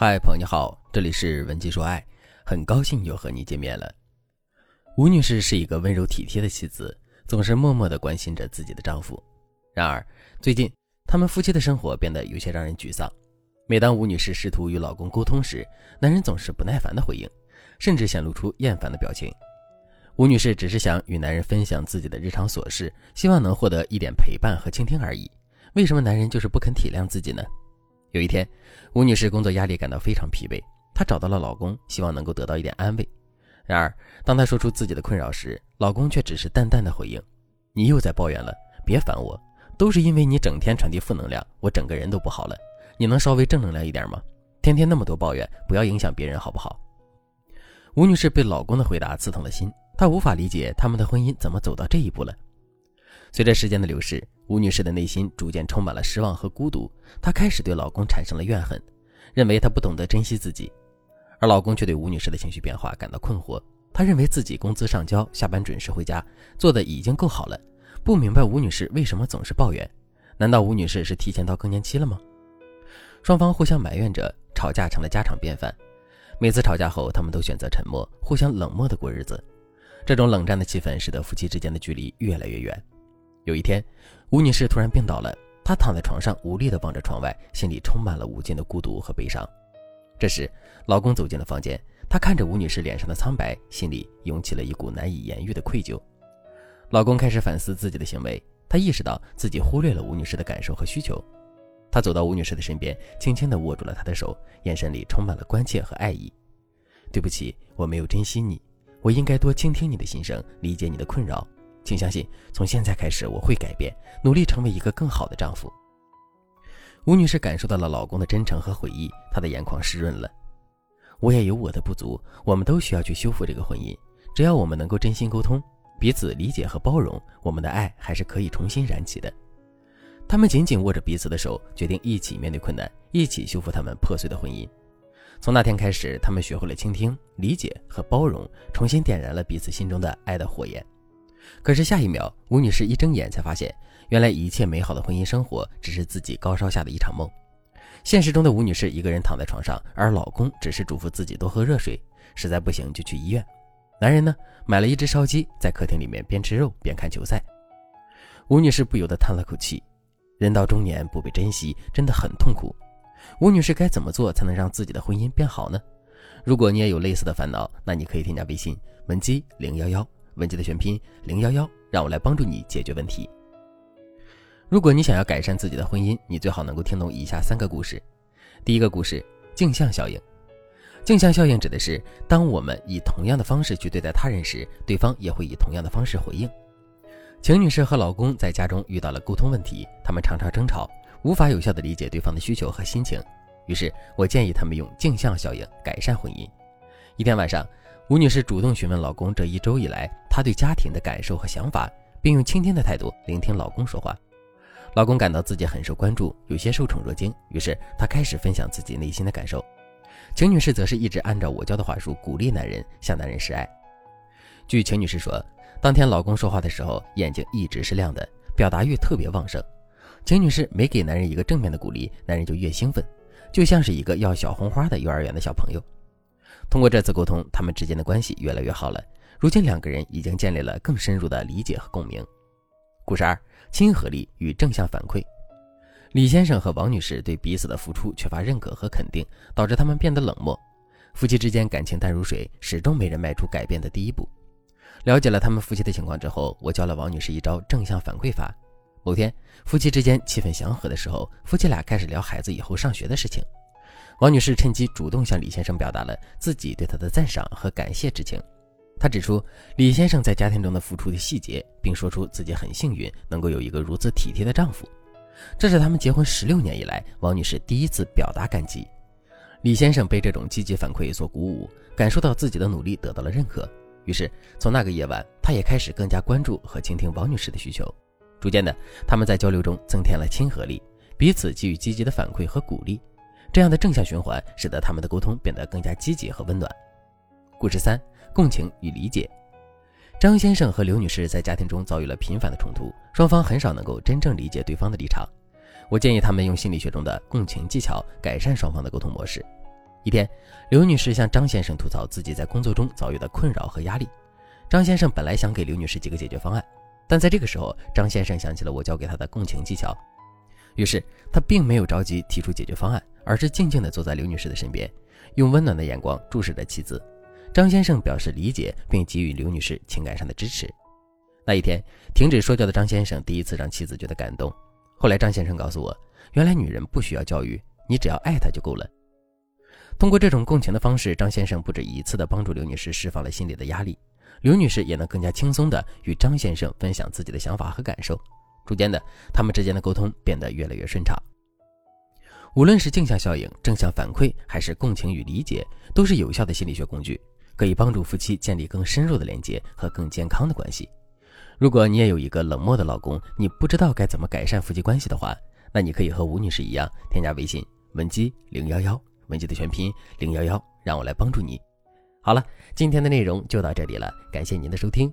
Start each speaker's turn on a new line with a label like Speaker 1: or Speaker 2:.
Speaker 1: 嗨，朋友你好，这里是文姬说爱，很高兴又和你见面了。吴女士是一个温柔体贴的妻子，总是默默地关心着自己的丈夫。然而，最近他们夫妻的生活变得有些让人沮丧。每当吴女士试图与老公沟通时，男人总是不耐烦的回应，甚至显露出厌烦的表情。吴女士只是想与男人分享自己的日常琐事，希望能获得一点陪伴和倾听而已。为什么男人就是不肯体谅自己呢？有一天，吴女士工作压力感到非常疲惫，她找到了老公，希望能够得到一点安慰。然而，当她说出自己的困扰时，老公却只是淡淡的回应：“你又在抱怨了，别烦我，都是因为你整天传递负能量，我整个人都不好了。你能稍微正能量一点吗？天天那么多抱怨，不要影响别人好不好？”吴女士被老公的回答刺痛了心，她无法理解他们的婚姻怎么走到这一步了。随着时间的流逝，吴女士的内心逐渐充满了失望和孤独，她开始对老公产生了怨恨，认为他不懂得珍惜自己，而老公却对吴女士的情绪变化感到困惑。他认为自己工资上交，下班准时回家，做的已经够好了，不明白吴女士为什么总是抱怨。难道吴女士是提前到更年期了吗？双方互相埋怨着，吵架成了家常便饭。每次吵架后，他们都选择沉默，互相冷漠的过日子。这种冷战的气氛使得夫妻之间的距离越来越远。有一天，吴女士突然病倒了。她躺在床上，无力地望着窗外，心里充满了无尽的孤独和悲伤。这时，老公走进了房间，他看着吴女士脸上的苍白，心里涌起了一股难以言喻的愧疚。老公开始反思自己的行为，他意识到自己忽略了吴女士的感受和需求。他走到吴女士的身边，轻轻地握住了她的手，眼神里充满了关切和爱意。对不起，我没有珍惜你，我应该多倾听你的心声，理解你的困扰。请相信，从现在开始我会改变，努力成为一个更好的丈夫。吴女士感受到了老公的真诚和悔意，她的眼眶湿润了。我也有我的不足，我们都需要去修复这个婚姻。只要我们能够真心沟通，彼此理解和包容，我们的爱还是可以重新燃起的。他们紧紧握着彼此的手，决定一起面对困难，一起修复他们破碎的婚姻。从那天开始，他们学会了倾听、理解和包容，重新点燃了彼此心中的爱的火焰。可是下一秒，吴女士一睁眼才发现，原来一切美好的婚姻生活只是自己高烧下的一场梦。现实中的吴女士一个人躺在床上，而老公只是嘱咐自己多喝热水，实在不行就去医院。男人呢，买了一只烧鸡，在客厅里面边吃肉边看球赛。吴女士不由得叹了口气：人到中年不被珍惜，真的很痛苦。吴女士该怎么做才能让自己的婚姻变好呢？如果你也有类似的烦恼，那你可以添加微信文姬零幺幺。文姬的全拼零幺幺，让我来帮助你解决问题。如果你想要改善自己的婚姻，你最好能够听懂以下三个故事。第一个故事：镜像效应。镜像效应指的是，当我们以同样的方式去对待他人时，对方也会以同样的方式回应。秦女士和老公在家中遇到了沟通问题，他们常常争吵，无法有效的理解对方的需求和心情。于是我建议他们用镜像效应改善婚姻。一天晚上。吴女士主动询问老公这一周以来他对家庭的感受和想法，并用倾听的态度聆听老公说话。老公感到自己很受关注，有些受宠若惊，于是他开始分享自己内心的感受。秦女士则是一直按照我教的话术鼓励男人，向男人示爱。据秦女士说，当天老公说话的时候眼睛一直是亮的，表达欲特别旺盛。秦女士每给男人一个正面的鼓励，男人就越兴奋，就像是一个要小红花的幼儿园的小朋友。通过这次沟通，他们之间的关系越来越好了。如今两个人已经建立了更深入的理解和共鸣。故事二：亲和力与正向反馈。李先生和王女士对彼此的付出缺乏认可和肯定，导致他们变得冷漠。夫妻之间感情淡如水，始终没人迈出改变的第一步。了解了他们夫妻的情况之后，我教了王女士一招正向反馈法。某天，夫妻之间气氛祥和的时候，夫妻俩开始聊孩子以后上学的事情。王女士趁机主动向李先生表达了自己对他的赞赏和感谢之情。她指出李先生在家庭中的付出的细节，并说出自己很幸运能够有一个如此体贴的丈夫。这是他们结婚十六年以来，王女士第一次表达感激。李先生被这种积极反馈所鼓舞，感受到自己的努力得到了认可。于是从那个夜晚，他也开始更加关注和倾听王女士的需求。逐渐的，他们在交流中增添了亲和力，彼此给予积极的反馈和鼓励。这样的正向循环，使得他们的沟通变得更加积极和温暖。故事三：共情与理解。张先生和刘女士在家庭中遭遇了频繁的冲突，双方很少能够真正理解对方的立场。我建议他们用心理学中的共情技巧，改善双方的沟通模式。一天，刘女士向张先生吐槽自己在工作中遭遇的困扰和压力。张先生本来想给刘女士几个解决方案，但在这个时候，张先生想起了我教给他的共情技巧，于是他并没有着急提出解决方案，而是静静地坐在刘女士的身边，用温暖的眼光注视着妻子。张先生表示理解，并给予刘女士情感上的支持。那一天，停止说教的张先生第一次让妻子觉得感动。后来，张先生告诉我，原来女人不需要教育，你只要爱她就够了。通过这种共情的方式，张先生不止一次地帮助刘女士释放了心里的压力，刘女士也能更加轻松地与张先生分享自己的想法和感受。逐渐的，他们之间的沟通变得越来越顺畅。无论是镜像效应、正向反馈，还是共情与理解，都是有效的心理学工具。可以帮助夫妻建立更深入的连接和更健康的关系。如果你也有一个冷漠的老公，你不知道该怎么改善夫妻关系的话，那你可以和吴女士一样，添加微信文姬零幺幺，文姬的全拼零幺幺，让我来帮助你。好了，今天的内容就到这里了，感谢您的收听。